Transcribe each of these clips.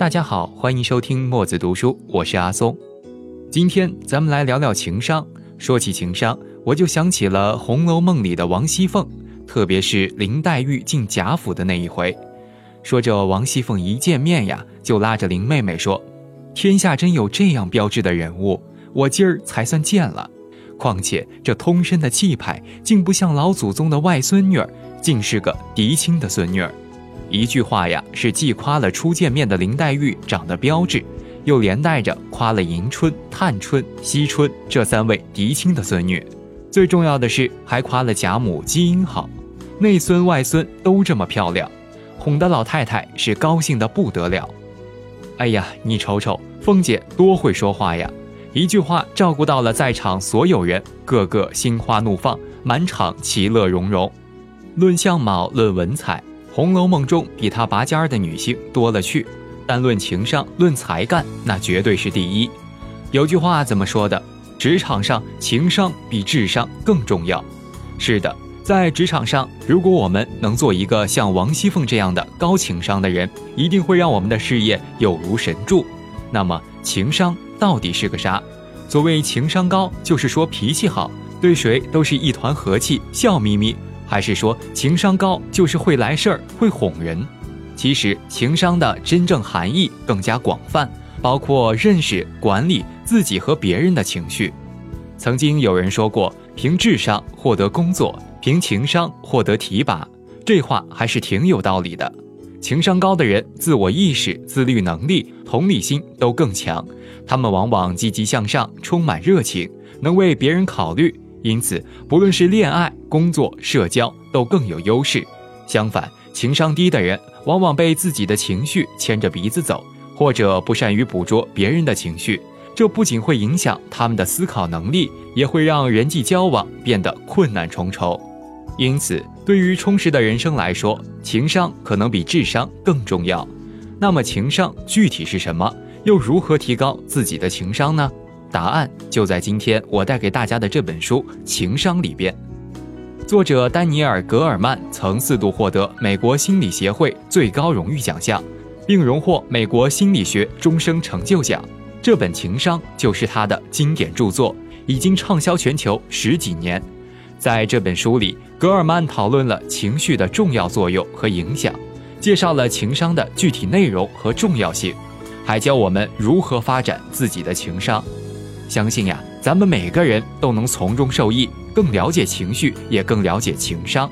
大家好，欢迎收听墨子读书，我是阿松。今天咱们来聊聊情商。说起情商，我就想起了《红楼梦》里的王熙凤，特别是林黛玉进贾府的那一回。说这王熙凤一见面呀，就拉着林妹妹说：“天下真有这样标致的人物，我今儿才算见了。况且这通身的气派，竟不像老祖宗的外孙女儿，竟是个嫡亲的孙女儿。”一句话呀，是既夸了初见面的林黛玉长得标致，又连带着夸了迎春、探春、惜春这三位嫡亲的孙女。最重要的是，还夸了贾母基因好，内孙外孙都这么漂亮，哄得老太太是高兴的不得了。哎呀，你瞅瞅，凤姐多会说话呀！一句话照顾到了在场所有人，个个心花怒放，满场其乐融融。论相貌，论文采。《红楼梦》中比她拔尖儿的女性多了去，但论情商、论才干，那绝对是第一。有句话怎么说的？职场上情商比智商更重要。是的，在职场上，如果我们能做一个像王熙凤这样的高情商的人，一定会让我们的事业有如神助。那么，情商到底是个啥？所谓情商高，就是说脾气好，对谁都是一团和气，笑眯眯。还是说情商高就是会来事儿、会哄人？其实情商的真正含义更加广泛，包括认识、管理自己和别人的情绪。曾经有人说过：“凭智商获得工作，凭情商获得提拔。”这话还是挺有道理的。情商高的人，自我意识、自律能力、同理心都更强，他们往往积极向上，充满热情，能为别人考虑。因此，不论是恋爱、工作、社交，都更有优势。相反，情商低的人往往被自己的情绪牵着鼻子走，或者不善于捕捉别人的情绪。这不仅会影响他们的思考能力，也会让人际交往变得困难重重。因此，对于充实的人生来说，情商可能比智商更重要。那么，情商具体是什么？又如何提高自己的情商呢？答案就在今天我带给大家的这本书《情商》里边。作者丹尼尔·格尔曼曾四度获得美国心理协会最高荣誉奖项，并荣获美国心理学终生成就奖。这本《情商》就是他的经典著作，已经畅销全球十几年。在这本书里，格尔曼讨论了情绪的重要作用和影响，介绍了情商的具体内容和重要性，还教我们如何发展自己的情商。相信呀，咱们每个人都能从中受益，更了解情绪，也更了解情商。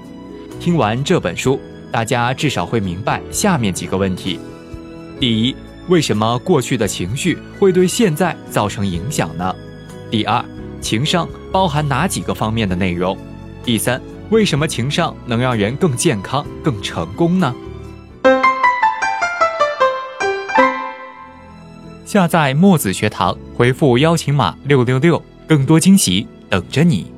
听完这本书，大家至少会明白下面几个问题：第一，为什么过去的情绪会对现在造成影响呢？第二，情商包含哪几个方面的内容？第三，为什么情商能让人更健康、更成功呢？下载墨子学堂，回复邀请码六六六，更多惊喜等着你。